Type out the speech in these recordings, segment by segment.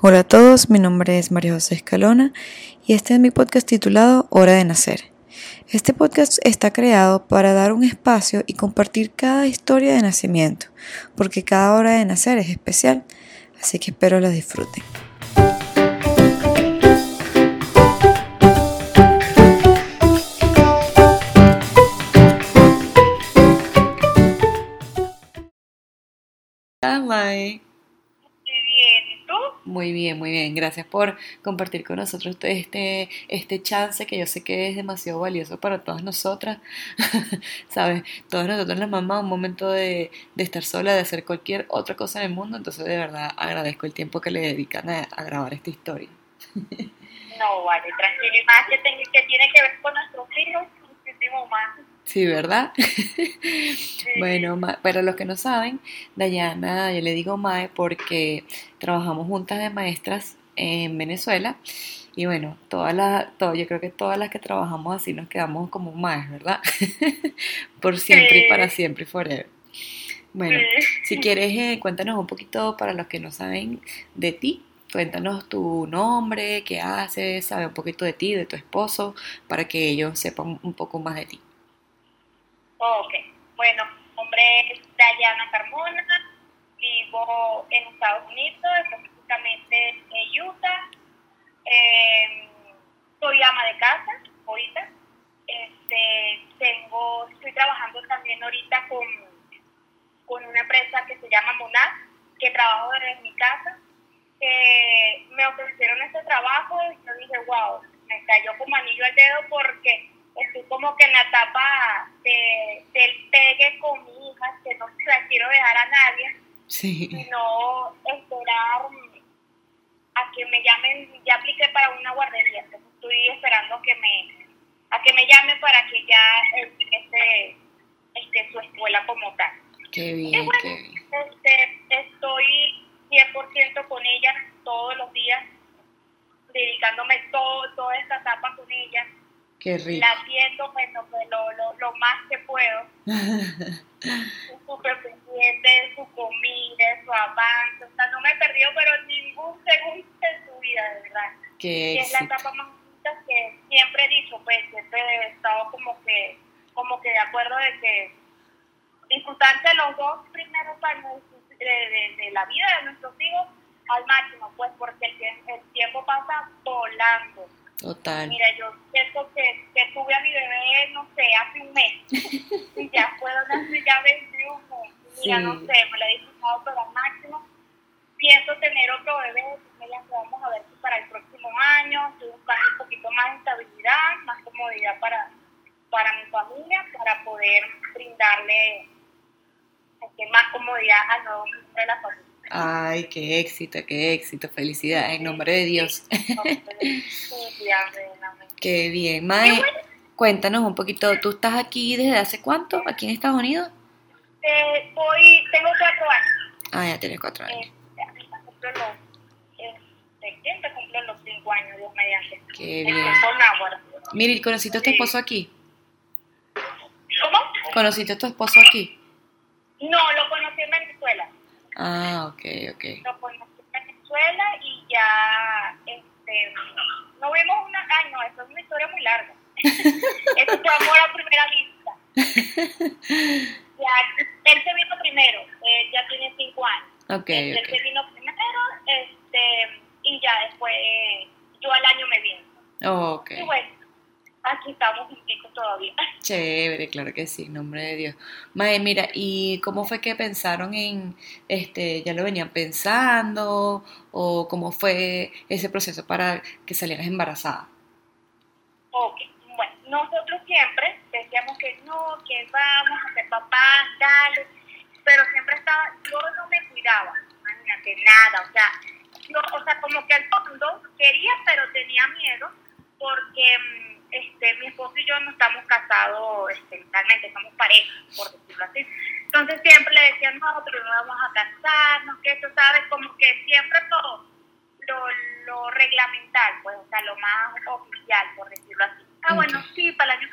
Hola a todos, mi nombre es María José Escalona y este es mi podcast titulado Hora de Nacer. Este podcast está creado para dar un espacio y compartir cada historia de nacimiento, porque cada hora de nacer es especial, así que espero la disfruten. Hola, muy bien, muy bien. Gracias por compartir con nosotros este, este chance que yo sé que es demasiado valioso para todas nosotras. ¿Sabes? Todas nosotras las mamás, un momento de, de, estar sola, de hacer cualquier otra cosa en el mundo. Entonces, de verdad, agradezco el tiempo que le dedican a, grabar esta historia. no, vale, tranquilo. Y más que tiene que ver con nuestros hijos, muchísimo más. Sí, ¿verdad? bueno, para los que no saben, Dayana, yo le digo Mae porque trabajamos juntas de maestras en Venezuela y bueno, todas las, yo creo que todas las que trabajamos así nos quedamos como Maes, ¿verdad? Por siempre y para siempre y forever. Bueno, si quieres, eh, cuéntanos un poquito para los que no saben de ti. Cuéntanos tu nombre, qué haces, sabe un poquito de ti, de tu esposo, para que ellos sepan un poco más de ti. Ok, bueno, nombre es Dayana Carmona, vivo en Estados Unidos, específicamente en Utah. Eh, soy ama de casa ahorita. Este, tengo, estoy trabajando también ahorita con, con una empresa que se llama Monad, que trabajo desde mi casa. Que me ofrecieron este trabajo y yo dije, wow, me cayó como anillo al dedo porque estoy como que en la etapa de, del pegue con mi hija, que no se la quiero dejar a nadie, sino esperar a que me llamen, ya apliqué para una guardería, entonces estoy esperando que me, a que me llamen para que ya empiece este, su escuela como tal. Qué bien, Este, estoy 100% con ella todos los días, dedicándome todo, toda esta etapa con ella Qué rico. La atiendo bueno, pues, lo, lo, lo, más que puedo. Súper pendiente de su comida, de su avance. O sea, no me he perdido, pero ningún segundo de su vida, de verdad. Qué y es la etapa más bonita que siempre he dicho, pues siempre he estado como que, como que de acuerdo de que disfrutarse los dos primeros años de, de, de, la vida de nuestros hijos al máximo, pues porque el, el tiempo pasa volando. Total. Mira, yo siento que, que, tuve a mi bebé, no sé, hace un mes. y ya puedo nacer ya 21 meses. Ya no sé, me la he disfrutado pero al máximo. Pienso tener otro bebé, ya vamos a ver si para el próximo año. Estoy buscando un poquito más de estabilidad, más comodidad para, para mi familia, para poder brindarle este, más comodidad al nuevo miembro de la familia. Ay, qué éxito, qué éxito. Felicidades en nombre de Dios. qué bien. Mae, cuéntanos un poquito, ¿tú estás aquí desde hace cuánto, aquí en Estados Unidos? Eh, tengo cuatro años. Ah, ya tienes cuatro años. Eh, cumplo los, eh, cumplo los cinco años, Dios mediante. Qué bien. Mira, ¿conociste a tu esposo aquí? ¿Cómo? ¿Conociste a tu esposo aquí? No, lo conocí en Venezuela. Ah, ok, ok. Lo conocí en Venezuela y ya, este, no vimos una, ay no, eso es una historia muy larga. eso fue amor a primera vista. ya, él se vino primero, él ya tiene cinco años. Okay, él, se vino primero, este, y ya después, yo al año me vine. Oh, ok. Y bueno, aquí estamos pico todavía. Chévere, claro que sí, en nombre de Dios. Mae, mira, ¿y cómo fue que pensaron en, este, ya lo venían pensando, o cómo fue ese proceso para que salieras embarazada? Ok, bueno, nosotros siempre decíamos que no, que vamos a ser papás, dale, pero siempre estaba, yo no me cuidaba, imagínate, nada, o sea, yo, o sea, como que al fondo quería, pero tenía miedo, porque este, mi esposo y yo no estamos casados este, realmente, somos pareja, por decirlo así. Entonces siempre le decían, nosotros no vamos a casarnos, que eso, ¿sabes? Como que siempre todo lo, lo reglamental, pues, o sea, lo más oficial, por decirlo así. Ah, bueno, sí, para el año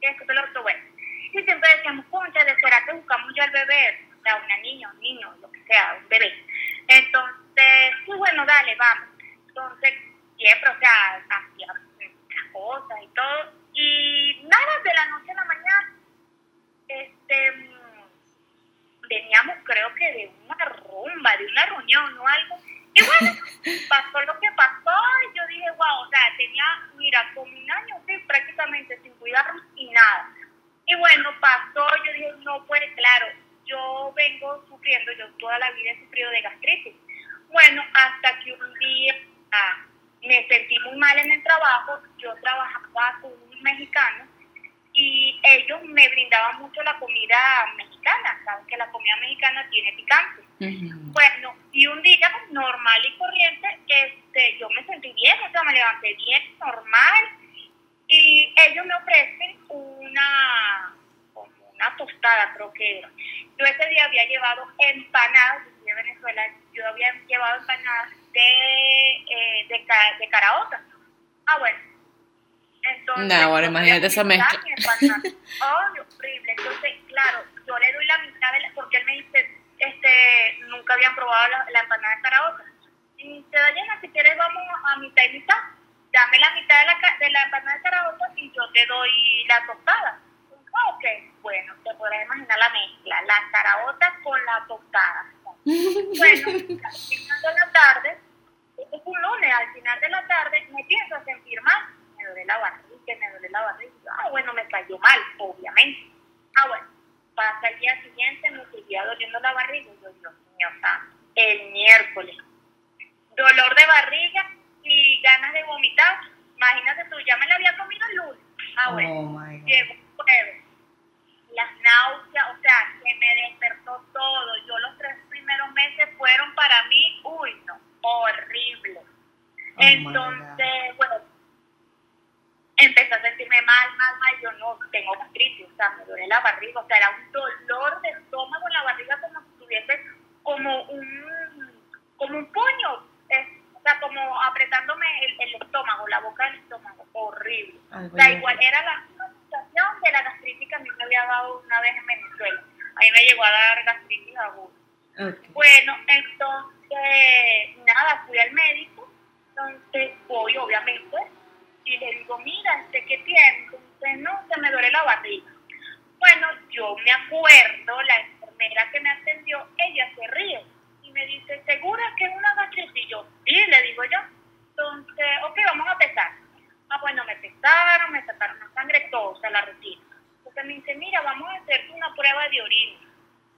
que esto, que lo otro, bueno. Y siempre decíamos, concha, ¿de será que buscamos ya el bebé? O sea, una niña, un niño, lo que sea, un bebé. Entonces, pues bueno, dale, vamos. Entonces, siempre, o sea, hacía las cosas y todo. Y nada, de la noche a la mañana, este, veníamos creo que de una rumba, de una reunión o algo. Y bueno, pasó lo que pasó y yo dije, wow, o sea, tenía, mira, como un año, sí, prácticamente sin cuidarme y nada. Y bueno, pasó, yo dije, no, pues claro, yo vengo sufriendo, yo toda la vida he sufrido de gastritis. Bueno, hasta que un día ah, me sentí muy mal en el trabajo, yo trabajaba con un mexicano y ellos me brindaban mucho la comida mexicana, saben que la comida mexicana tiene picante. Bueno, y un día normal y corriente, este, yo me sentí bien, o sea, me levanté bien, normal, y ellos me ofrecen una, una tostada, creo que era. Yo ese día había llevado empanadas, de Venezuela, yo había llevado empanadas de, eh, de, de caraota. Ah, bueno entonces, no, ahora imagínate esa mezcla. oh, horrible. Entonces, claro, yo le doy la mitad de la, porque él me dice, este, nunca habían probado la, empanada de caraota. Y te da llena, si quieres vamos a mitad y mitad. Dame la mitad de la, de la empanada de caraota y yo te doy la tostada. Ok, bueno, te podrás imaginar la mezcla, la caraota con la tostada. Bueno, al final de la tarde, este es un lunes, al final de la tarde me pienso sentir mal me duele la barriga, me duele la barriga. Ah, bueno, me cayó mal, obviamente. Ah, bueno, pasa el día siguiente, me seguía doliendo la barriga. Y yo, Dios mío, el miércoles. Dolor de barriga y ganas de vomitar. Imagínate tú, ya me la había comido el lunes. Ah, oh bueno, llegó jueves. Las náuseas, o sea, que me despertó todo. Yo los tres primeros meses fueron para mí, uy, no, horrible. Oh Entonces, bueno, empecé a sentirme mal, mal, mal, yo no tengo gastritis, o sea, me duele la barriga, o sea, era un dolor de estómago en la barriga como si tuviese como un, como un puño, o sea, como apretándome el, estómago, la boca del estómago, horrible. o sea, igual era la misma situación de la gastritis que a mí me había dado una vez en Venezuela. A mí me llegó a dar gastritis aguda. Bueno, entonces, nada, fui al médico, entonces voy, obviamente, y le digo, mira, ¿este qué tiene? Entonces, no, se me duele la barriga. Bueno, yo me acuerdo, la enfermera que me atendió, ella se ríe y me dice, ¿segura que es una gastritis? Y yo, sí, le digo yo. Entonces, ok, vamos a pesar. Ah, bueno, me pesaron, me sacaron la sangre, todo, o sea, la rutina. Entonces me dice, mira, vamos a hacer una prueba de orina.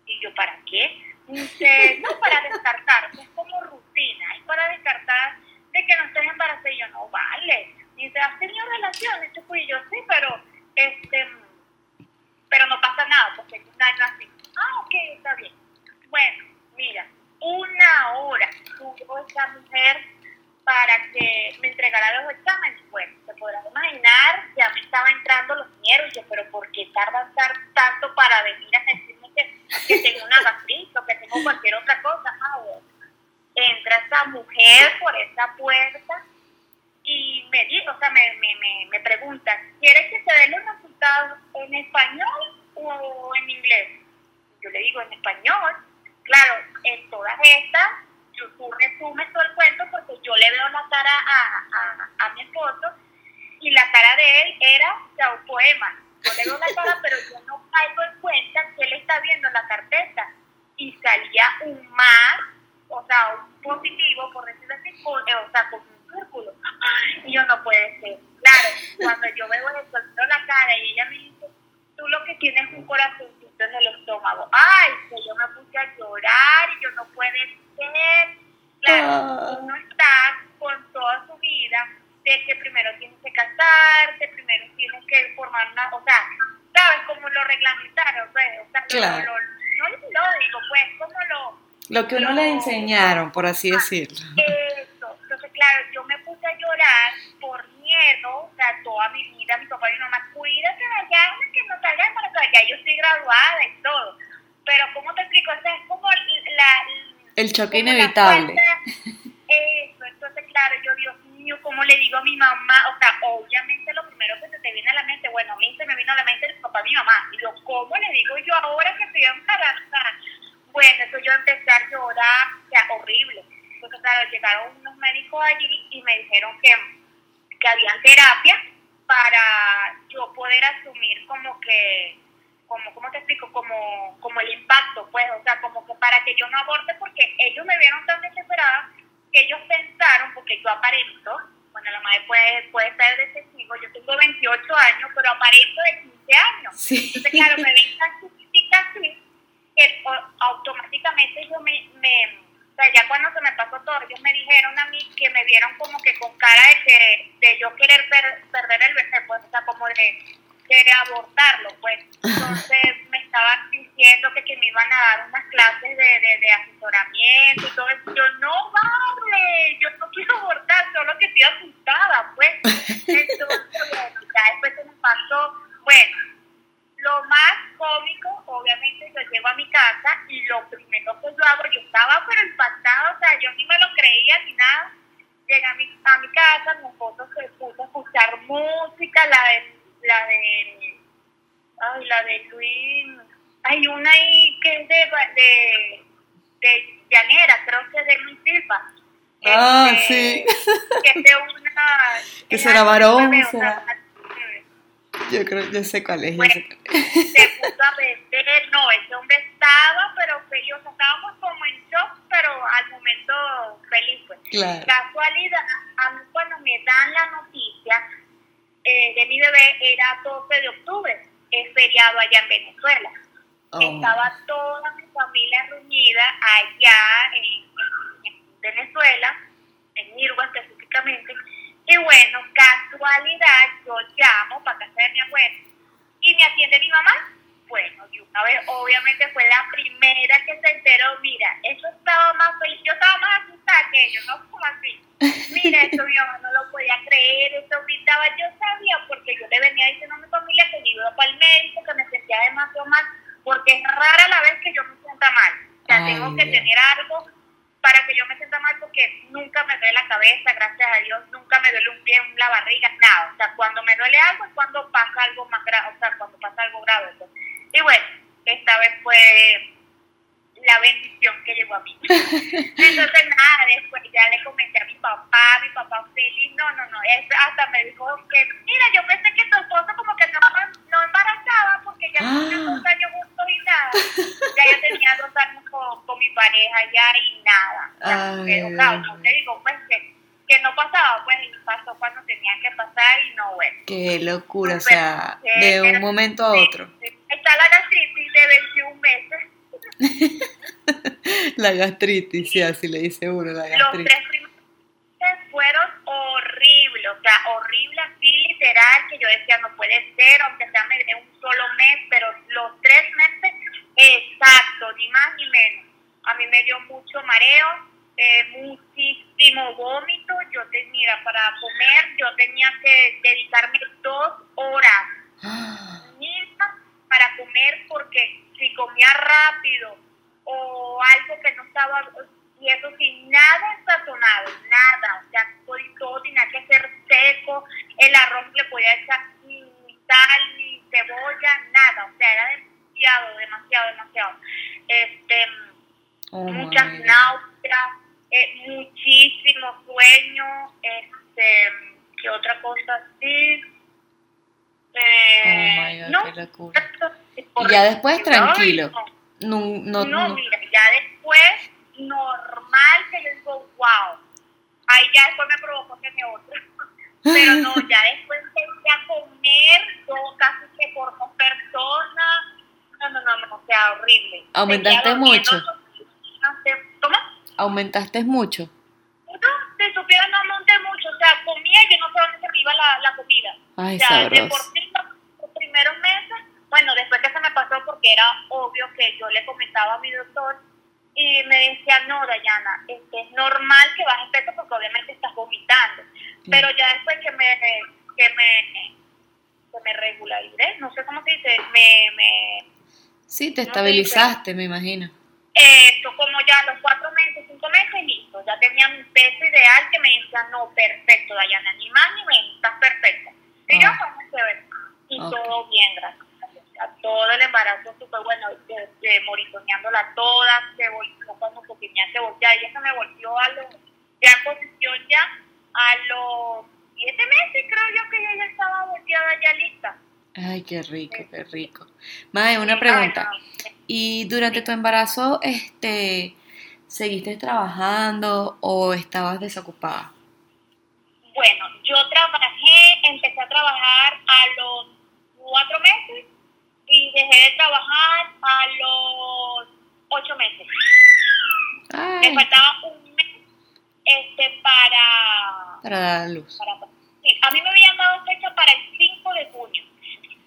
Y yo, ¿para qué? Dice, no, para descartar, es como rutina, es para descartar de que no estés embarazada. Y yo, no, vale y dice, ¿has tenido relaciones? Yo fui yo, sí, pero, este, pero no pasa nada, porque es un año así. Ah, ok, está bien. Bueno, mira, una hora tuvo esa mujer para que me entregara los exámenes. Bueno, te podrás imaginar, ya me estaba entrando los miedos, yo, pero ¿por qué tardan tanto para venir a decirme que, que tengo una gastritis o que tengo cualquier otra cosa? Ah, bueno. Entra esa mujer por esa puerta y me dijo, o sea, me, me, me, pregunta, ¿quieres que te dé los resultados en español o en inglés? Yo le digo en español. Claro, en todas estas, yo, tú resumes todo el cuento porque yo le veo la cara a, a, mi esposo y la cara de él era ya un poema. Yo le veo la cara, pero yo no caigo en cuenta que él está viendo la carpeta y salía un más, o sea, un positivo, por decirlo así, eh, o sea, con y yo no puede ser. Claro, cuando yo veo eso, la cara y ella me dice, tú lo que tienes es un corazoncito en el estómago. Ay, que yo me puse a llorar y yo no puede ser. Claro, ah. uno está con toda su vida de que primero tienes que casarte, primero tienes que formar una, o sea, ¿sabes? Como lo reglamentaron, pues, o sea, claro. lo, no lo digo, pues, como lo... Lo que uno le enseñaron, por así decirlo. Eso, entonces, claro, yo me puse a llorar por miedo, o sea, toda mi vida, mi papá y mi mamá, cuídate de allá, que no salgas para allá, yo estoy graduada y todo. Pero, ¿cómo te explico? O sea, es como la... El choque inevitable. eso, entonces, claro, yo, Dios mío, ¿cómo le digo a mi mamá? O sea, obviamente lo primero que se te viene a la mente, bueno, a mí se me vino a la mente el papá y mi mamá. Y yo, ¿cómo le digo yo ahora que estoy embarazada? Bueno, eso yo empecé a llorar, o sea, horrible. Entonces, médicos allí y me dijeron que, que había terapia para yo poder asumir como que, como, ¿cómo te explico? Como, como el impacto, pues, o sea, como que para que yo no aborte, porque ellos me vieron tan desesperada que ellos pensaron, porque yo aparento, bueno, la madre puede, puede estar de testigo, yo tengo 28 años, pero aparento de 15 años. Sí. Entonces, claro, me ven tan chiquitita así, que o- automáticamente yo me, me, o sea, ya cuando se me pasó todo, ellos me dijeron a mí que me vieron como que con cara de que, de yo querer per- perder el bebé, pues, o sea, como de, de abortarlo, pues. Entonces me estaban diciendo que, que me iban a dar unas clases de, de, de asesoramiento y todo eso. Yo, no vale, yo no quiero abortar, solo que estoy asustada, pues. Entonces, bueno, ya después se me pasó, bueno, lo más cómico, obviamente, yo llego a mi casa y lo primero que yo hago, yo estaba pero impactada, o sea, yo ni me lo creía ni nada. Llegué a mi, a mi casa, mi esposo se puso a escuchar música, la de, la de, ay, la de Luis, hay una ahí que es de, de, de llanera, creo que es de Luis Silva. Ah, Este, sí. Que es de una... Que será varón, será- Yo creo, yo sé cuál es. yo Bueno, sé cuál es. se puso a vender, no, ese hombre estaba, pero feliz, o sea, estábamos como en shock, pero al momento feliz, pues. Claro. Casualidad, a mí cuando me dan la noticia eh, de mi bebé era 12 de octubre, es feriado allá en Venezuela. Oh. Estaba toda mi familia reunida allá en, en- en Venezuela, en Mirgua específicamente. Y bueno, casualidad, yo llamo para casa de mi abuela y me atiende mi mamá. Bueno, y una vez, obviamente fue la primera que se enteró, mira, eso estaba más feliz, yo estaba más asustada que ellos, no como así. Mira, eso mi mamá no lo podía creer, eso gritaba, yo sabía, porque yo le venía diciendo a mi familia que yo iba para el médico, que me sentía demasiado mal, porque es rara la vez que yo me sienta mal. O sea, Ay, tengo que Dios. tener algo para que yo me sienta mal porque nunca me duele la cabeza, gracias a Dios, nunca me duele un pie, la barriga, nada. O sea, cuando me duele algo es cuando pasa algo más grave, o sea, cuando pasa algo grave. pues. Y bueno, esta vez fue la bendición que llegó a mí. Entonces, nada, después ya le comenté a mi papá, mi papá feliz, no, no, no, es, hasta me dijo que, mira, yo pensé que tu esposo como que no, no embarazaba porque ya tenía dos años juntos y nada. Ya yo tenía dos años con, con mi pareja ya y nada. O sea, Dios no te digo, pues que, que no pasaba, pues y pasó cuando tenía que pasar y no, bueno. Qué locura, o sea, de un momento a otro. Sí. Está la gastritis de 21 meses. La gastritis, sí, así le dice uno, la Los gastritis. tres primeros meses fueron horribles, o sea, horrible así literal, que yo decía, no puede ser, aunque sea me dé un solo mes, pero los tres meses, exacto, ni más ni menos. A mí me dio mucho mareo, eh, muchísimo vómito, yo te, mira, para comer yo tenía que dedicarme dos horas Ah, para comer porque si comía rápido o algo que no estaba y eso sin nada sazonado, nada, o sea, todo, tenía que ser seco, el arroz le podía echar ni sal ni cebolla, nada, o sea, era demasiado, demasiado, demasiado. Este, oh muchas náuseas, eh, muchísimo sueño, este, ¿qué otra cosa así? Eh, Oh my God, no, qué locura. Y ya después tranquilo. no. No, no, No, mira, ya después, normal, que yo digo, wow. Ahí ya después me provocó que me otro. Pero no, ya después empecé a comer, yo casi que por dos personas. No, no, no, no, o sea, horrible. ¿Aumentaste mucho? ¿Cómo? ¿Aumentaste mucho? No, si supiera no monté mucho, o sea, comía y yo no sé dónde se me iba la, la comida. Ay, o sea, de por sabroso. sí primeros meses, bueno, después que se me pasó porque era obvio que yo le comentaba a mi doctor y me decía, no, Dayana, este, es normal que bajes peso porque obviamente estás vomitando. Pero ya después que me, que me, que me regularicé, no sé cómo se dice, me, me, Sí, te estabilizaste, me imagino. esto como ya los cuatro meses, cinco meses, listo. Ya tenía mi peso ideal que me decía, no, perfecto, Dayana, ni más ni menos, estás perfecta. Y yo, Ah. bueno. Y todo bien, gracias a Dios. O sea, todo el embarazo súper bueno, de, de moritoneándola toda, se volvió cuando se voltear, ella se me volvió algo, ya en posición ya a los siete meses creo yo que ella ya estaba volteada ya lista. Ay, qué rico, qué rico. Mae, una pregunta. ¿Y durante tu embarazo, este, seguiste trabajando o estabas desocupada? Bueno, yo trabajé, empecé a trabajar a los cuatro meses y dejé de trabajar a los ocho meses. Ay, Me faltaba un mes este, para... para dar luz. para- sí, a mí me habían dado fecha para el 5 de junio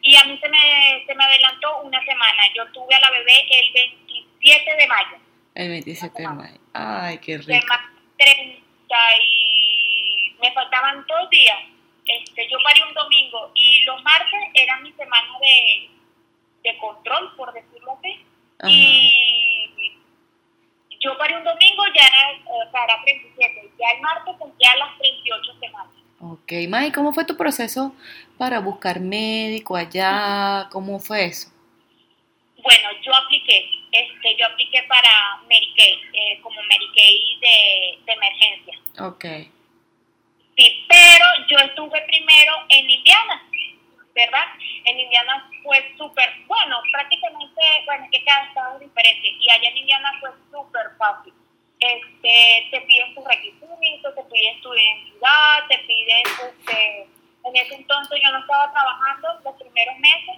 y a mí se me, se me adelantó una semana. Yo tuve a la bebé el 27 de mayo. El 27 de mayo. Ay, qué rico. más 30 y me faltaban dos días. Este, yo parí un domingo y los martes eran mi semana de, de control, por decirlo así. Ajá. Y yo parí un domingo, ya era, o sea, era 37. Ya el martes cumplía las 38 semanas. Ok, May, ¿cómo fue tu proceso para buscar médico allá? ¿Cómo fue eso? Bueno, yo apliqué, este, yo apliqué para Medicaid, eh, como Medicaid de, de emergencia. Ok, Sí, pero yo estuve primero en Indiana, ¿verdad? En Indiana fue súper, bueno, prácticamente, bueno, es que cada estado es diferente, y allá en Indiana fue súper fácil. Este, te piden tus requisitos, te piden tu identidad, te piden, este, en ese entonces yo no estaba trabajando los primeros meses,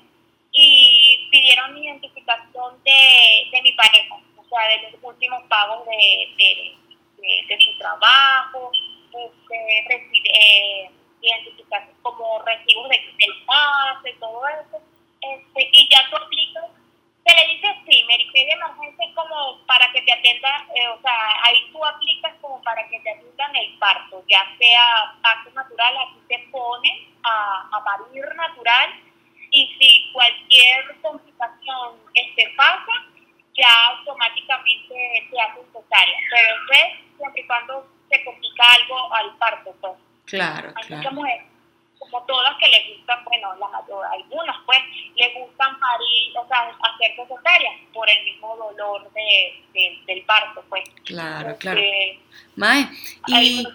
y pidieron mi identificación de, de mi pareja, o sea, de los últimos pagos de, de, de, de su trabajo, este, reci- eh, como recibos de, del pase, todo eso, este, y ya tú aplicas, se le dice sí, Medicaid de emergencia es como para que te atiendan, eh, o sea, ahí tú aplicas como para que te atiendan el parto, ya sea parto natural, aquí te ponen a, a parir natural, y si cualquier complicación este, pasa, ya automáticamente se hace cesárea. Pero es siempre y cuando se complica algo al parto. Pues. claro, Hay muchas claro. mujeres, como todas, que les gustan, bueno, la mayor, algunas pues, les gustan parir, o sea, hacer cesárea por el mismo dolor de, de- del parto, pues. Claro, claro. Este, Mae, hay y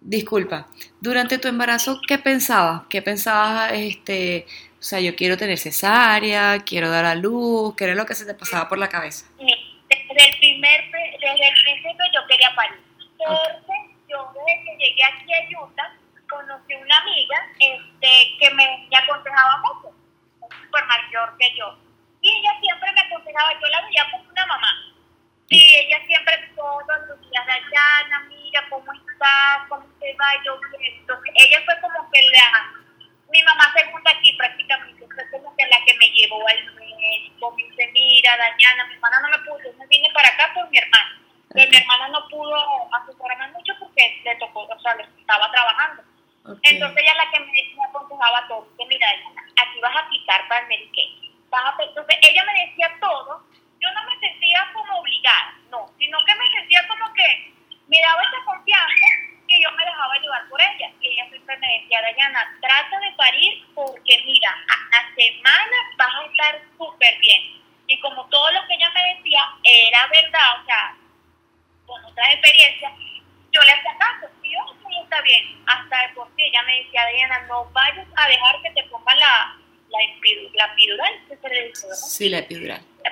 disculpa, durante tu embarazo, ¿qué pensabas? ¿Qué pensabas, este, o sea, yo quiero tener cesárea, quiero dar a luz, ¿qué era lo que se te pasaba por la cabeza? desde el primer desde el principio yo quería parir porque yo desde que llegué aquí a Utah conocí una amiga este que me, me aconsejaba mucho súper mayor que yo. Y ella siempre me aconsejaba yo la veía como una mamá. Y ella siempre todos los días Dayana mira cómo estás cómo te va yo entonces ella fue como que la mi mamá segunda aquí prácticamente, fue como que la que me llevó al médico, me dice, mira, Dañana, mi hermana no me pudo, yo me vine para acá por mi hermana, pero mi hermana no pudo asesorarme mucho porque le tocó, o sea, le estaba trabajando. Entonces ella la que me, me aconsejaba todo, que mira, aquí vas a aplicar para el Medicaid. Vas a, entonces ella me decía todo, yo no me sentía como obligada, no, sino que me sentía como que me daba esa confianza que yo me dejaba llevar por ella. Y ella siempre me decía, Dayana, trata de parir porque mira, a, a semanas vas a estar súper bien. Y como todo lo que ella me decía era verdad, o sea, con otras experiencias, yo le hacía caso, y yo, sí, está bien. Hasta de por sí ella me decía, Dayana, no vayas a dejar que te pongan la, la, epidu- la epidural, ¿qué se le dice, verdad? Sí, la epidural. La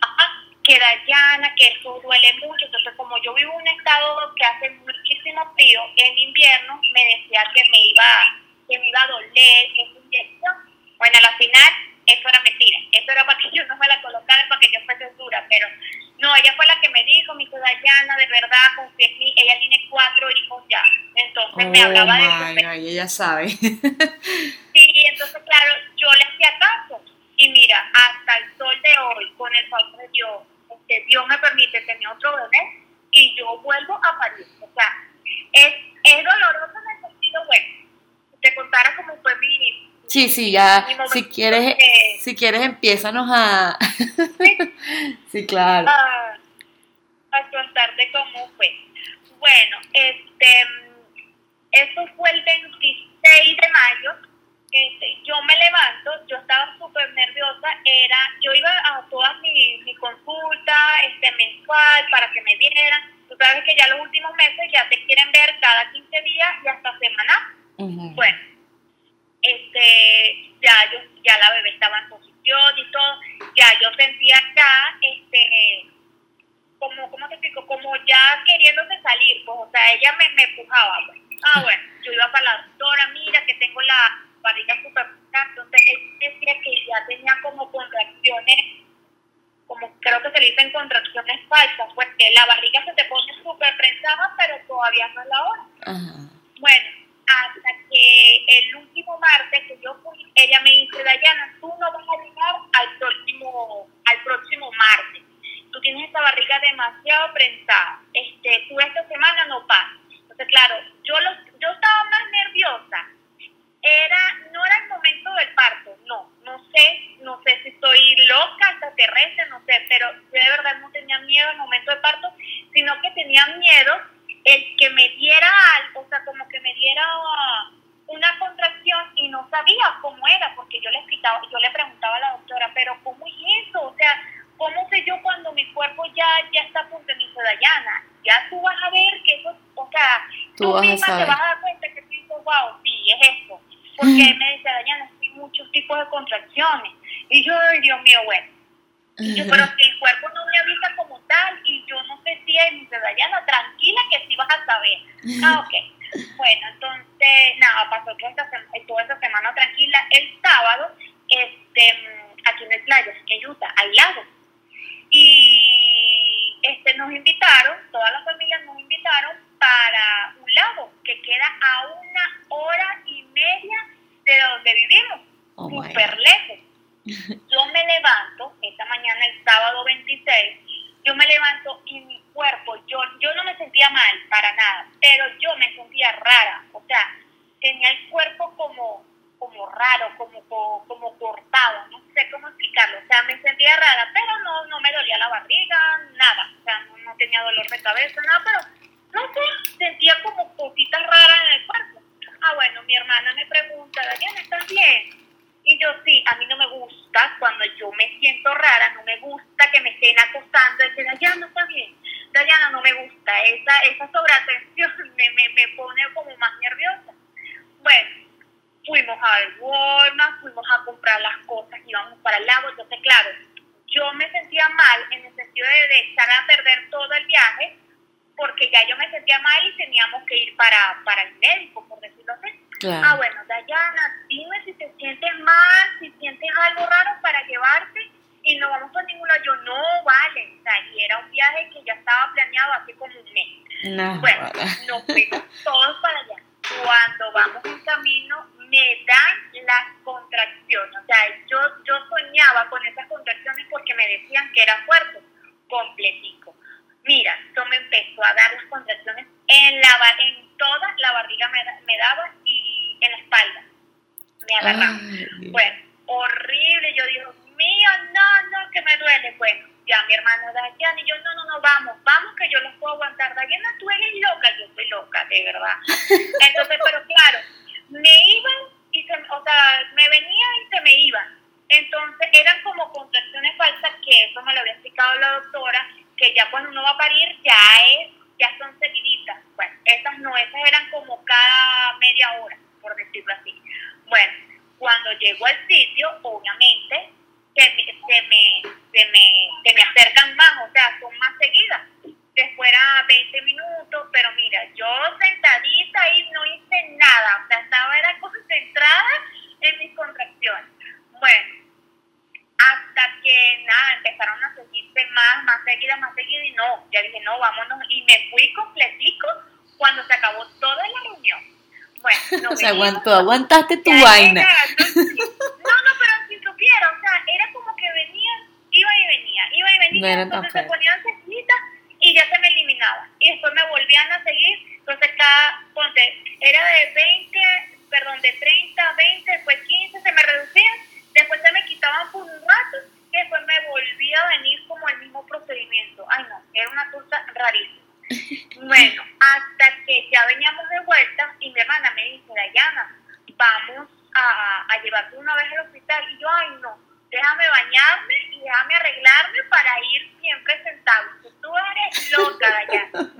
Ajá, que da llana, que eso duele mucho. Entonces, como yo vivo en un estado que hace muchísimo frío, en invierno me decía que me iba, que me iba a doler esa inyección. Bueno, a la final, eso era mentira. Eso era para que yo no me la colocara, para que yo fuese dura. Pero no, ella fue la que me dijo, mi Dayana, de verdad, confía en mí. Ella tiene cuatro hijos ya. Entonces me Oh hablaba de. God, ella sabe. Sí, entonces, claro, yo le hacía caso. Y mira, hasta el sol de hoy, con el favor de Dios, este, Dios me permite tener otro bebé y yo vuelvo a parir. O sea, es, es doloroso en el sentido bueno. Si te contara cómo fue mi. Sí, sí, ya, si quieres, de- si quieres empiézanos a... sí, claro. a, a contarte cómo fue. Bueno, este, eso fue el 26 de mayo. Este, yo me levanto, yo estaba súper nerviosa, era, yo iba a todas mis mi consultas este, mensual para que me vieran, Tú sabes que ya los últimos meses ya te quieren ver cada 15 días y hasta semana. Bueno, este, ya yo, ya la bebé estaba en posición y todo, ya yo sentía acá, este, como, ¿cómo te explico? Como ya queriéndose salir, pues, o sea, ella me, me empujaba, pues. Ah, bueno, yo iba para la doctora, mira que tengo la barriga súper entonces él decía que ya tenía como contracciones, como creo que se le dicen contracciones falsas, pues que la barriga se te pone súper prensada, pero todavía no es la hora. Bueno, hasta que el último martes que yo fui, ella me dice, Dayana, tú no vas a llegar al próximo, al próximo martes. Tú tienes esa barriga demasiado prensada. Este, tú esta semana no pasas. Entonces, claro, yo, lo, yo estaba más nerviosa era, no era el momento del parto, no, no sé, no sé si estoy loca, extraterrestre, no sé, pero yo de verdad no tenía miedo al momento del parto, sino que tenía miedo el que me diera algo, o sea, como que me diera una contracción y no sabía cómo era, porque yo le explicaba, yo le preguntaba a la doctora, pero ¿cómo es eso? O sea, ¿cómo sé yo cuando mi cuerpo ya, ya está a punto de mi Dayana? Ya tú vas a ver que eso, o sea, tú, misma te vas a dar cuenta que tú dices, wow, sí, es esto porque me decía, Dayana, hay muchos tipos de contracciones. Y yo, Dios mío, bueno. yo, pero si el cuerpo no me avisa tal, y yo no sé si es, dice, Dayana, tranquila que sí vas a saber. Ah, ok. Bueno, entonces, nada, pasó toda esta, toda esta semana tranquila. El sábado, este, aquí en el playa, en Utah, al lado. Y este, nos invitaron, todas las familias nos invitaron para un lago que queda a una hora y media de donde vivimos, oh súper lejos. Yo me levanto, esta mañana el sábado 26, yo me levanto y mi cuerpo, yo, yo no me sentía mal para nada, pero yo me sentía rara, o sea, tenía el cuerpo como, como raro, como, como, cortado, no sé cómo explicarlo, o sea, me sentía rara, pero no, no me dolía la barriga, nada, o sea, no, no tenía dolor de cabeza, nada, pero no sé, sentía como cositas raras en el cuerpo. Ah, bueno, mi hermana me pregunta, Dayana, ¿estás bien? Y yo sí, a mí no me gusta cuando yo me siento rara, no me gusta que me estén acostando y que Dayana está bien. Dayana no me gusta, esa, esa sobreatención me, me, me pone como más nerviosa. Bueno, fuimos al Walmart, fuimos a comprar las cosas, íbamos para el lago, entonces claro, yo me sentía mal en el sentido de, de echar a perder todo el viaje porque ya yo me sentía mal y teníamos que ir para, para el médico, por decirlo así. Ah, bueno, Dayana, dime si te sientes mal, si sientes algo raro para llevarte y no vamos a ningún lado. Yo, no, vale. O sea, y era un viaje que ya estaba planeado hace como un mes. bueno, nos fuimos todos para allá. Cuando vamos en camino, me dan las contracciones. O sea, yo, yo soñaba con esas contracciones porque me decían que era fuerte, completico. Mira, esto me empezó a dar las contracciones en, la, en toda la barriga me, me daba y en la espalda. Me agarraba. bueno, horrible. Yo digo, mío, no, no, que me duele. Bueno, ya mi hermano Dayan y yo, no, no, no, vamos, vamos que yo los puedo aguantar. Dayana, tú eres loca, yo soy loca, de verdad. Entonces, pero claro, me iban y se, o sea, me venían y se me iban. Entonces, eran como contracciones falsas, que eso me lo había explicado la doctora, que ya cuando uno va a parir ya es, ya son seguiditas. Bueno, esas no, esas eran como cada media hora, por decirlo así. Bueno, cuando llego al sitio, obviamente, se me, se me, se me, se me acercan más, o sea, son más seguidas. Después era 20 minutos, pero mira, yo sentadita ahí no hice nada, o sea, estaba era concentrada en mis contracciones. Bueno, hasta que nada, empezaron a seguirse más, más seguidas, más seguidas, y no, ya dije, no, vámonos, y me fui completico cuando se acabó toda la reunión. Bueno, no se aguantó, aguantaste tu vaina. no, no, pero si supiera, o sea, era como que venía, iba y venía, iba y venía, entonces se ponían seguidas y ya se me eliminaban. Y después me volvían a seguir, entonces cada, ponte, era de 20, perdón, de 30, 20, después 15, se me reducían Después se me quitaban por un rato y después me volvía a venir como el mismo procedimiento. Ay, no, era una cosa rarísima. Bueno, hasta que ya veníamos de vuelta y mi hermana me dice, Dayana, vamos a, a llevarte una vez al hospital. Y yo, ay, no, déjame bañarme y déjame arreglarme para ir siempre sentado. Tú eres loca, Dayana.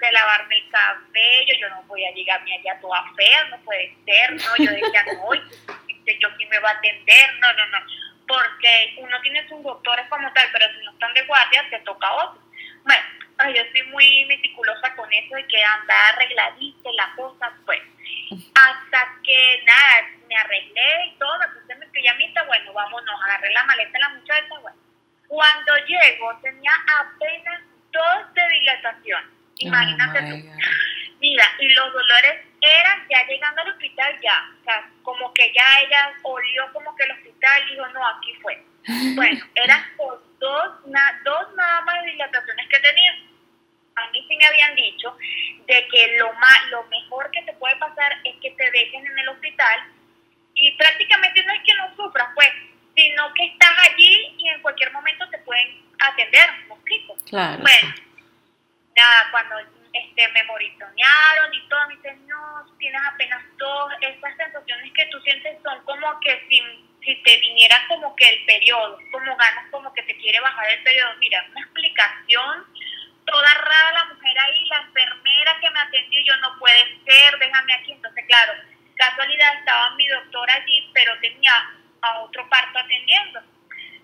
de lavarme el cabello, yo no voy a llegarme allá toda fea, no puede ser, no, yo decía, no, yo quién me va a atender, no, no, no, porque uno tiene sus doctores como tal, pero si no están de guardia, te toca otro. Bueno, yo estoy muy meticulosa con eso de que andar arregladita la cosa, pues, hasta que nada, me arreglé y todo, me puse mi pijamita, bueno, vámonos, agarré la maleta de la muchacha, bueno. Cuando llego tenía apenas dos de dilatación, imagínate oh tú. Mira, y los dolores eran ya llegando al hospital ya, o sea, como que ya ella olió como que el hospital y dijo, no, aquí fue. Bueno, eran por dos, dos nada más de dilataciones que tenía. A mí sí me habían dicho de que lo, más, lo mejor que te puede pasar es que te dejen en el hospital y prácticamente no es que no sufras, pues, sino que estás allí y en cualquier momento te pueden atender, ¿me explico? Bueno, nada, cuando este, me moritonearon y todo, me dicen, no, tienes apenas dos, estas sensaciones que tú sientes son como que si, si te viniera como que el periodo, como ganas como que te quiere bajar el periodo, mira, una explicación toda rara la mujer ahí, la enfermera que me atendió, yo no puede ser, déjame aquí, entonces claro, casualidad estaba mi doctor allí, pero tenía a otro parto atendiendo.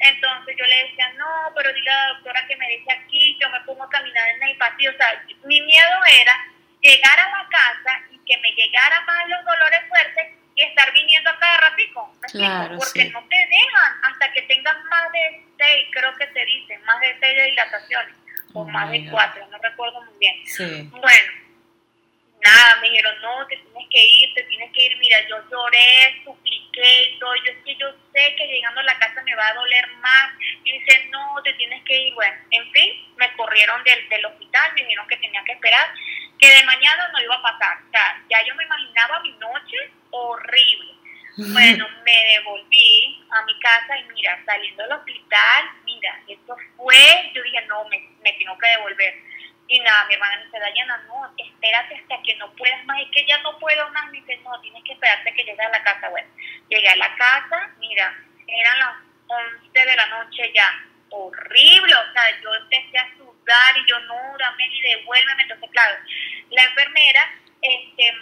Entonces yo le decía, no, pero dile a la doctora que me deje aquí, yo me pongo a caminar en el pasillo. O sea, mi miedo era llegar a la casa y que me llegara más los dolores fuertes y estar viniendo a cada ratico. Claro, Porque no te dejan hasta que tengas más de seis, creo que te dicen, más de seis dilataciones, o más de cuatro, no recuerdo muy bien. Sí. Bueno, nada, me dijeron, no, te tienes que ir, te tienes que ir. Mira, yo lloré, supliqué y todo. Yo es que yo sé que llegando a la casa me va a doler más. Y dice, no, te tienes que ir. Bueno, en fin, me corrieron del, del hospital, me dijeron que tenía que esperar, que de mañana no iba a pasar. O sea, ya yo me imaginaba mi noche horrible. Bueno, me devolví a mi casa y mira, saliendo del hospital, mira, esto fue, yo dije, no, me, me tengo que devolver y nada, mi hermana me dice, Dayana, no, espérate hasta que no puedas más. Es que ya no puedo más. Me dice, no, tienes que esperarte que llegue a la casa. Bueno, llegué a la casa, mira, eran las 11 de la noche ya. Horrible, o sea, yo empecé a sudar y yo, no, dame y devuélveme. Entonces, claro, la enfermera, este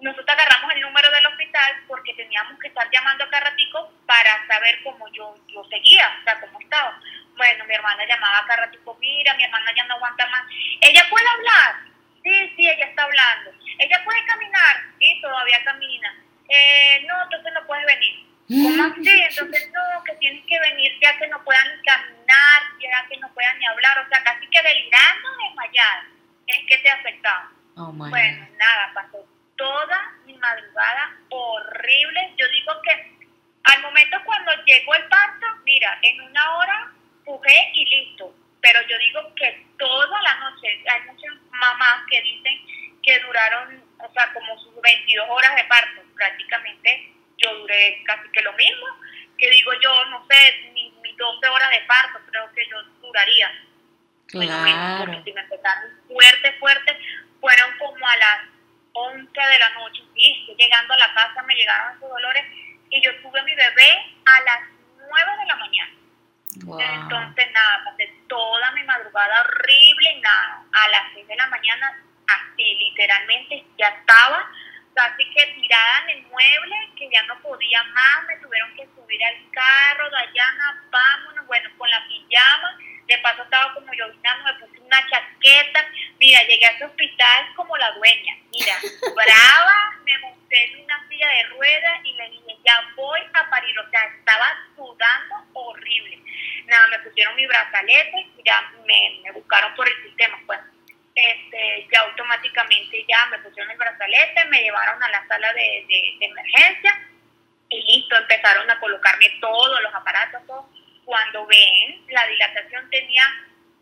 nosotros agarramos el número del hospital porque teníamos que estar llamando a cada ratico para saber cómo yo, yo seguía, o sea, cómo estaba. Bueno, mi hermana llamaba a cada ratico, mira, mi hermana ya no aguanta más. ¿Ella puede hablar? Sí, sí, ella está hablando. ¿Ella puede caminar? Sí, todavía camina. Eh, no, entonces no puedes venir. ¿Cómo así? Entonces no, que tienes que venir ya que no puedan ni caminar, ya que no puedan ni hablar, o sea, casi que delirando, desmayada. Es que te afectaba. Oh, bueno, nada, pasó toda mi madrugada horrible. Yo digo que al momento cuando llegó el parto, mira, en una hora pujé y listo. Pero yo digo que toda la noche, hay muchas mamás que dicen que duraron, o sea, como sus 22 horas de parto. Prácticamente yo duré casi que lo mismo. Que digo yo, no sé, mis, 12 horas de parto creo que yo duraría. Claro. porque si me empezaron fuerte, fuerte, fueron como a las 11 de la noche, sí, llegando a la casa me llegaron esos dolores y yo tuve a mi bebé a las 9 de la mañana. Entonces, nada, pasé toda mi madrugada horrible y nada, a las 6 de la mañana, así, literalmente, ya estaba casi que tirada en el mueble, que ya no podía más, me tuvieron que subir al carro, Dayana, vámonos, bueno, con la pijama, de paso estaba como llovinando, me puse una chaqueta, mira, llegué a ese hospital como la dueña, mira, brava, me monté en una silla de ruedas y le dije, ya voy a parir, o sea, estaba sudando horrible. Nada, me pusieron mi brazalete, ya me, buscaron por el sistema, pues, este, ya automáticamente ya me pusieron el brazalete, me llevaron a la sala de, emergencia y listo, empezaron a colocarme todos los aparatos, Cuando ven, la dilatación tenía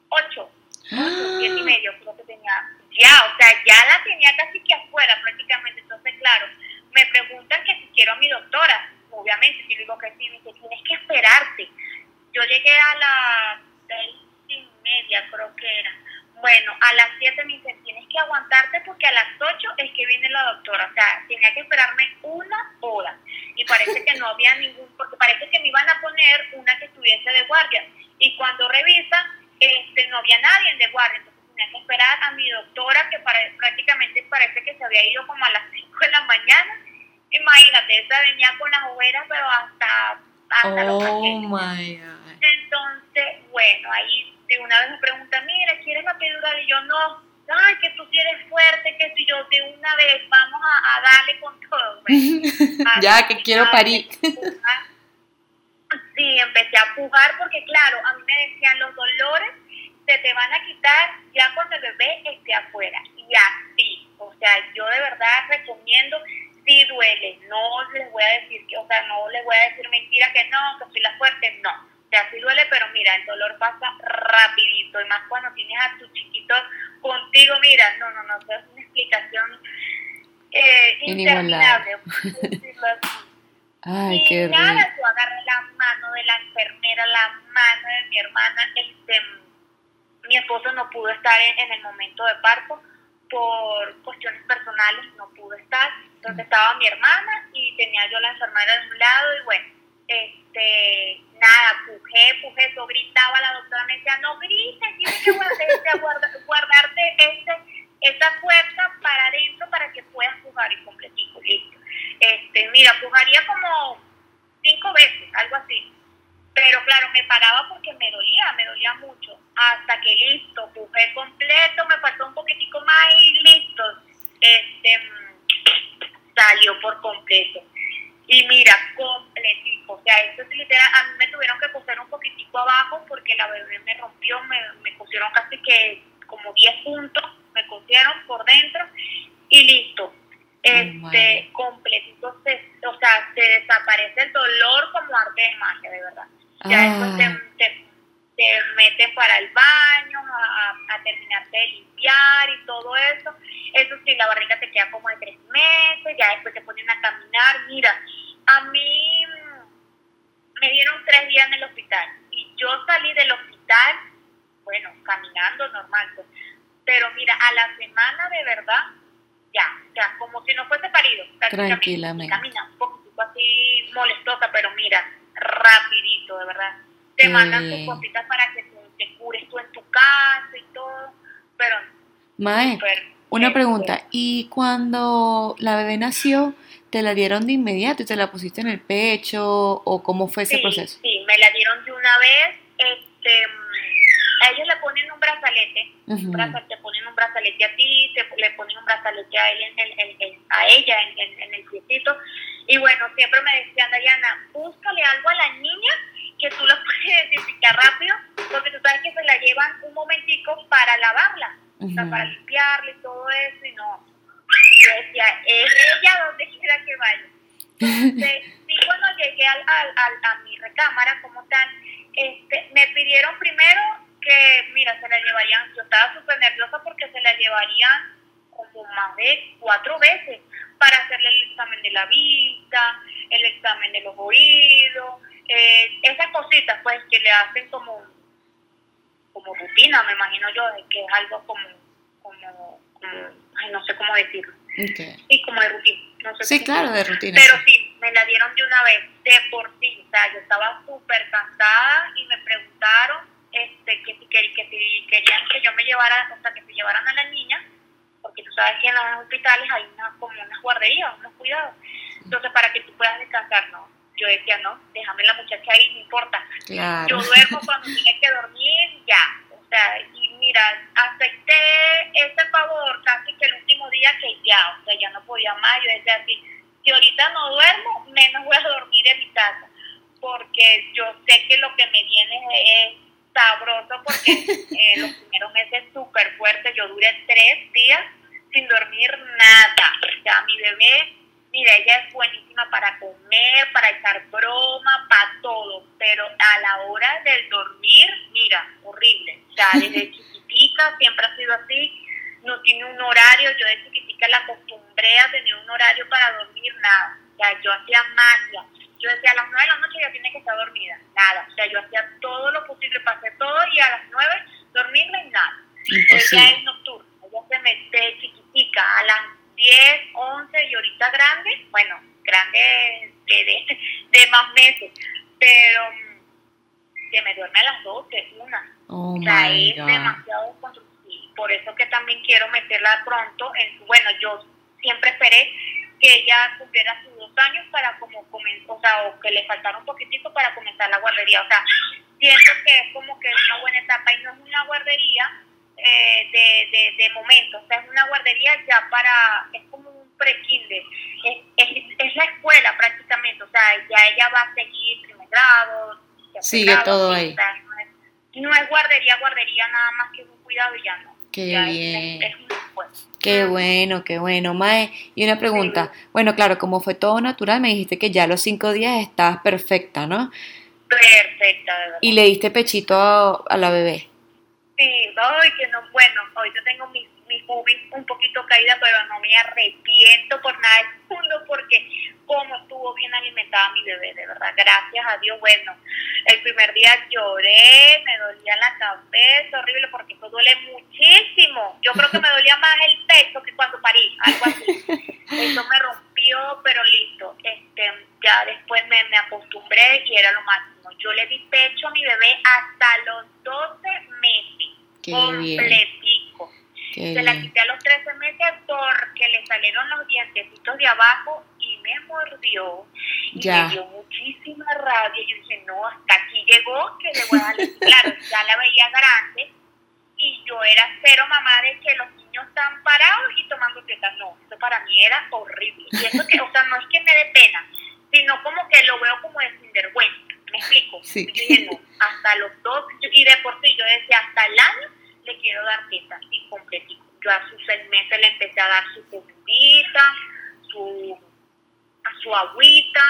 8, 10 y medio, creo que tenía ya, o sea, ya la tenía casi que afuera prácticamente. Entonces, claro, me preguntan que si quiero a mi doctora. Obviamente, si digo que sí, me dice, tienes que esperarte. Yo llegué a las seis y media, creo que era. Bueno, a las siete me dicen, tienes que aguantarte porque a las ocho es que viene la doctora. O sea, tenía que esperarme una hora. Y parece que no había ningún, porque parece que me iban a poner una que estuviese de guardia. Y cuando revisan, este, no había nadie de guardia. Entonces tenía que esperar a mi doctora, que para, prácticamente parece que se había ido como a las 5 de la mañana. Imagínate, esa venía con las ojeras, pero hasta, hasta los Oh cachetes. My God. Entonces, bueno, ahí de una vez me pregunta, mira, ¿quieres la epidural? Y yo, no, ay, que tú sí eres fuerte, que si yo de una vez vamos a, a darle con todo. Ya, que quiero nada, parir. Sí, empecé a pujar porque, claro, a mí me decían los dolores se te van a quitar ya cuando el bebé esté afuera. Y así, o sea, yo de verdad recomiendo, sí duele, no les voy a decir que, o sea, no les voy a decir mentira que no, que soy la fuerte, no. O sea, sí duele, pero mira, el dolor pasa rapidito, y más cuando tienes a tu chiquito contigo, mira, no, no, no, eso es una explicación eh, interminable, por decirlo así. Ay, y qué rico. nada, yo agarré la mano de la enfermera, la mano de mi hermana. Este, mi esposo no pudo estar en, en el momento de parto por cuestiones personales, no pudo estar. Entonces estaba mi hermana y tenía yo la enfermera de un lado y bueno, este, nada, pujé, pujé, eso gritaba, la doctora me decía, no grites, tienes que guardarte, guarda- guardarte ese, esa fuerza para adentro para que puedas pujar y completico, listo. Este, mira, pujaría como cinco veces, algo así. Pero claro, me paraba porque me dolía, me dolía mucho. Hasta que listo, pujé completo, me faltó un poquitico más y listo. Este, mm, salió por completo. Y mira, completico. O sea, esto es literal. A mí me tuvieron que coser un poquitico abajo porque la bebé me rompió, me, me cosieron casi que como 10 puntos, me cosieron por dentro y listo. Este, completito, se, o sea, se desaparece el dolor como arte de magia, de verdad. Ya después te, Ah. te, te meten para el baño, a, a, terminarte de limpiar y todo eso. Eso sí, la barriga te queda como de tres meses, ya después te ponen a caminar. Mira, a mí mm, me dieron tres días en el hospital y yo salí del hospital, bueno, caminando normal, pues. pero mira, a la semana de verdad, ya, o sea, como si no fuese parido. Tranquilamente. Camina un poquito así molestosa, pero mira, rapidito, de verdad. Te Qué mandan tus cositas para que te cures tú en tu casa y todo, pero Mae, una pregunta. ¿Y cuando la bebé nació, te la dieron de inmediato y te la pusiste en el pecho? ¿O cómo fue ese sí, proceso? Sí, me la dieron de una vez. Este, mm, a ellos le ponen un brazalete, un brazalete, te ponen un brazalete a ti, te, le ponen un brazalete a, él en el- en- en- a ella en, en- en el piecito. Y bueno, siempre me decían, Dayana, búscale algo a la niña que tú lo puedes identificar rápido, porque tú sabes que se la llevan un momentico para lavarla, o sea, para limpiarla y todo eso, y no. Yo decía, es ella donde quiera que vaya. Entonces, sí, cuando llegué al, al, al- a mi recámara como tal, este, me pidieron primero que, mira, se la llevarían, yo estaba súper nerviosa porque se la llevarían como más de cuatro veces para hacerle el examen de la vista, el examen de los oídos, eh, esas cositas pues que le hacen como, como rutina, me imagino yo, que es algo como, como, como ay, no sé cómo decirlo, y como de rutina. No sé Sí, claro, de rutina. Pero sí, me la dieron de una vez, de por sí. O sea, yo estaba súper cansada y me preguntaron este, que, si, que, que si querían que yo me llevara, o sea, que se llevaran a la niña, porque tú sabes que en los hospitales hay una, como unas guarderías, unos cuidados. Entonces, para que tú puedas descansar, no. Yo decía, no, déjame la muchacha ahí, no importa. Claro. Yo duermo cuando tiene que dormir, ya. O sea, y mira, acepté ese favor casi que el último día que ya, o sea, ya no podía más. Yo decía así, si ahorita no duermo, menos voy a dormir en mi casa. Porque yo sé que lo que me viene es sabroso, porque eh, los primeros meses súper fuertes, yo duré tres días sin dormir nada. O sea, mi bebé Mira, ella es buenísima para comer, para echar broma, para todo, pero a la hora del dormir, mira, horrible. O sea, desde chiquitica siempre ha sido así, no tiene un horario, yo de chiquitica la acostumbré a tener un horario para dormir, nada. O sea, yo hacía magia. Yo decía, a las nueve de la noche ya tiene que estar dormida, nada. O sea, yo hacía todo lo posible para hacer todo y a las nueve dormirla y nada. Ella es nocturna, ella se mete chiquitica a las 10, 11 y ahorita grande, bueno, grande de, de, de más meses, pero mm, que me duerme a las 12, una. Oh o sea, es God. demasiado constructiva. por eso que también quiero meterla pronto en bueno, yo siempre esperé que ella cumpliera sus dos años para como comenzar, o sea, o que le faltara un poquitito para comenzar la guardería, o sea, siento que es como que es una buena etapa y no es una guardería eh, de, de, de momento, o sea, es una guardería ya para, es como un pre-kinder, es, es, es, la escuela prácticamente, o sea, ya ella va a seguir primer grado, sigue todo ahí. no, es, no es guardería, guardería nada más que un cuidado y ya no. Qué ya bien. Es, es escuela. Qué bueno, qué bueno. Mae, y una pregunta. Bueno, claro, como fue todo natural, me dijiste que ya a los cinco días estabas perfecta, ¿no? Perfecta, de verdad. Y le diste pechito a, a la bebé. Sí, ay, que no, bueno, ahorita tengo mis, boobies un poquito caídas, pero no me arrepiento por nada del mundo porque como estuvo bien alimentada mi bebé, de verdad, gracias a Dios, bueno, el primer día lloré, me dolía la cabeza, horrible, porque eso duele muchísimo, yo creo que me dolía más el pecho que cuando parí, algo así, eso me rompió, pero listo, este, ya después me, me acostumbré y era lo máximo, yo le di pecho a mi bebé hasta los 12 meses, Qué bien. Qué Se la quité a los 13 meses porque le salieron los dientecitos de abajo y me mordió. Y Ya. me dio muchísima rabia. Yo dije, no, hasta aquí llegó, que le voy a dar. claro, ya la veía grande y yo era cero mamá de que los niños están parados y tomando tetas. No, eso para mí era horrible. Y eso que, o sea, no es que me dé pena, sino como que lo veo como de sinvergüenza. ¿Me explico? Sí. Yo dije, no, hasta los dos, y de por sí yo decía, hasta el año quiero dar tetas y completico. Yo a sus seis meses le empecé a dar su comidita, su, su agüita,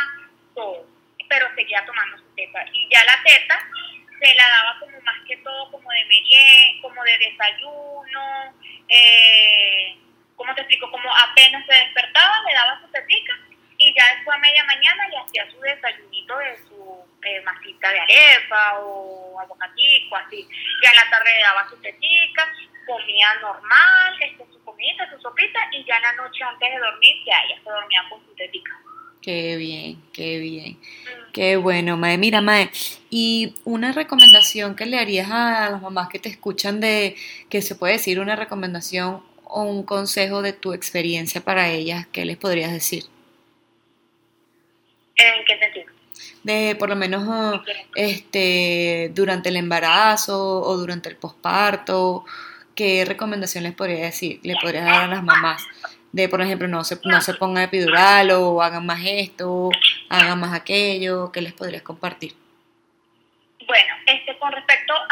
todo. Pero seguía tomando su teta. Y ya la teta se la daba como más que todo como de merienda, como de desayuno, eh, ¿cómo te explico? Como apenas se despertaba, le daba su tetica y ya después a media mañana le hacía su desayunito de su eh, masita de arepa o aguacatico, así. Ya en la tarde daba su tetica, comía normal, este, su comida, su sopita y ya en la noche antes de dormir ya ella se dormía con su tetica. Qué bien, qué bien. Mm. Qué bueno, Mae. Mira, Mae, y una recomendación que le harías a las mamás que te escuchan de, que se puede decir una recomendación o un consejo de tu experiencia para ellas, ¿qué les podrías decir? ¿En qué sentido? De por lo menos oh, este durante el embarazo o durante el posparto, ¿qué recomendación les podría decir, le podrías dar a las mamás? De por ejemplo, no se, no se pongan epidural o hagan más esto, hagan más aquello, ¿qué les podrías compartir? Bueno, este, con respecto a,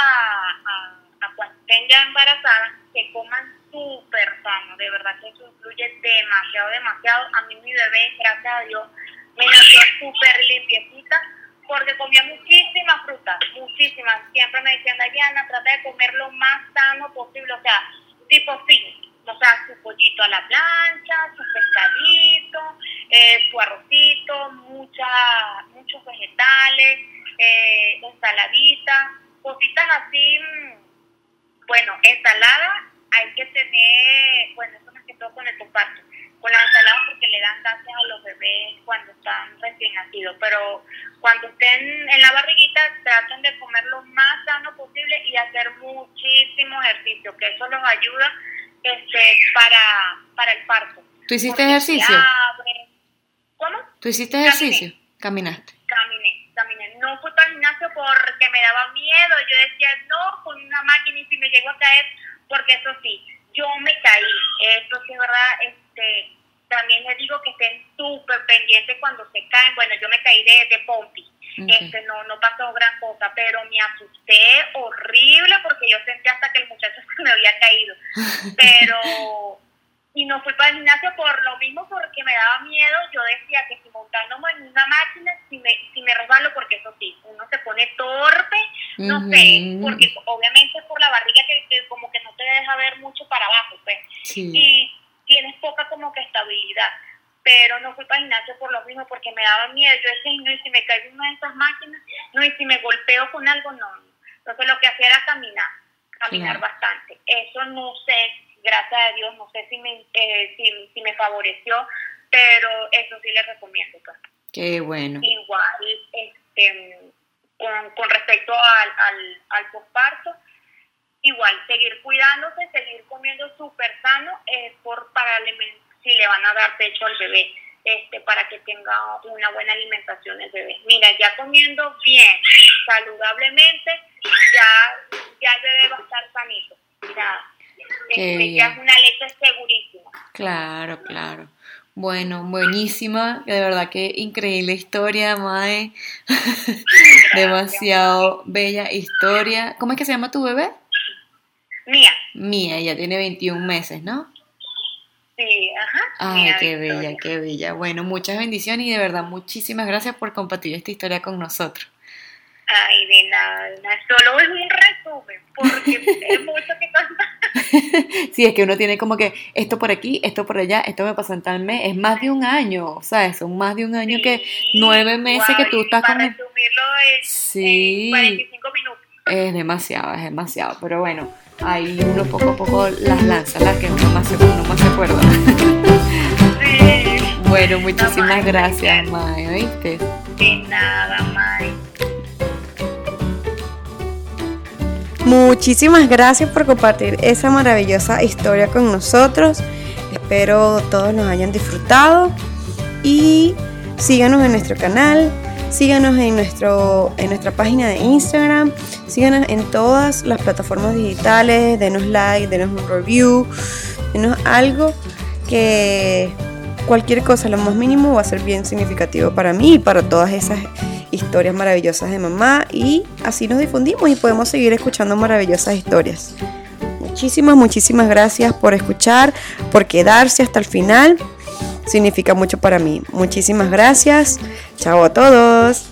a, a cuando estén ya embarazadas, que coman súper sano, de verdad que eso influye demasiado, demasiado. A mí mi bebé, gracias a Dios, me nació súper limpiecita porque comía muchísimas frutas, muchísimas. Siempre me decían, Dayana, trata de comer lo más sano posible, o sea, tipo fin, o sea, su pollito a la plancha, su pescadito, eh, su arrocito, mucha, muchos vegetales, eh, ensaladita, cositas así, mm, bueno, ensalada hay que tener, bueno, eso más que todo con el comparto, con la ensalada porque le dan gases a los bebés cuando están recién nacidos, pero cuando estén en la barriguita traten de comer lo más sano posible y hacer muchísimo ejercicio, que eso los ayuda este, para, para el parto. ¿Tú hiciste Porque ejercicio? abre. ¿Cómo? ¿Tú hiciste ejercicio? Caminaste. Caminé, caminé. No fui para el gimnasio porque me daba miedo. Yo decía, no, con una máquina y si me llego a caer, porque eso sí, yo me caí. Eso sí es verdad, este, también les digo que estén súper pendientes cuando se caen. Bueno, yo me caí de, de pompi. Ok. Este, no, no pasó gran cosa, pero me asusté horrible porque yo sentí hasta que el muchacho se me había caído. Pero, y no fui para el gimnasio por lo mismo, porque me daba miedo. Yo decía que si montándome en una máquina, si me, si me resbalo, porque eso sí, uno se pone torpe, no sé, porque obviamente es por la barriga que, que como que no te deja ver mucho para abajo, pues Sí. y tienes poca como que estabilidad. Pero no fui para gimnasio por lo mismo, porque me daba miedo. Yo decía, "Ay, no, y si me caigo en una de esas máquinas, no, y si me golpeo con algo, no. Entonces lo que hacía era caminar, caminar Claro. bastante. Eso no sé, gracias a Dios, no sé si me, eh, si, si me favoreció, pero eso sí les recomiendo. Pues. Qué bueno. Igual, este, con, con respecto al, al, al posparto, igual, seguir cuidándose, seguir comiendo súper sano, es por para si le van a dar pecho al bebé, este, para que tenga una buena alimentación el bebé. Mira, ya comiendo bien, saludablemente, ya, ya el bebé va a estar sanito. Ya, este, ya es una leche segurísima. Claro, claro. Bueno, buenísima, de verdad que increíble historia, Mae. Demasiado bella historia. ¿Cómo es que se llama tu bebé? Mía. Mía, ella tiene 21 meses, ¿no? Sí, ajá. Ay, qué bella, qué bella. Bueno, muchas bendiciones y de verdad muchísimas gracias por compartir esta historia con nosotros. Ay, de nada, solo es un resumen, porque es mucho que contar. sí, es que uno tiene como que esto por aquí, esto por allá, esto me pasó en tal mes, es más de un año, ¿sabes? Son más de un año que nueve meses que tú estás con... resumirlo en, sí, 45 minutos. Es demasiado, es demasiado, pero bueno, ahí uno poco a poco las lanza, las que uno más se, uno más se acuerda. sí. Bueno, muchísimas gracias, May, ¿oíste? De nada, May. Muchísimas gracias por compartir esa maravillosa historia con nosotros. Espero todos nos hayan disfrutado y síganos en nuestro canal, síganos en, nuestro, en nuestra página de Instagram, síganos en todas las plataformas digitales, denos like, denos un review, denos algo que cualquier cosa, lo más mínimo, va a ser bien significativo para mí y para todas esas historias maravillosas de mamá y así nos difundimos y podemos seguir escuchando maravillosas historias. Muchísimas, muchísimas gracias por escuchar, por quedarse hasta el final. Significa mucho para mí. Muchísimas gracias. Chao a todos.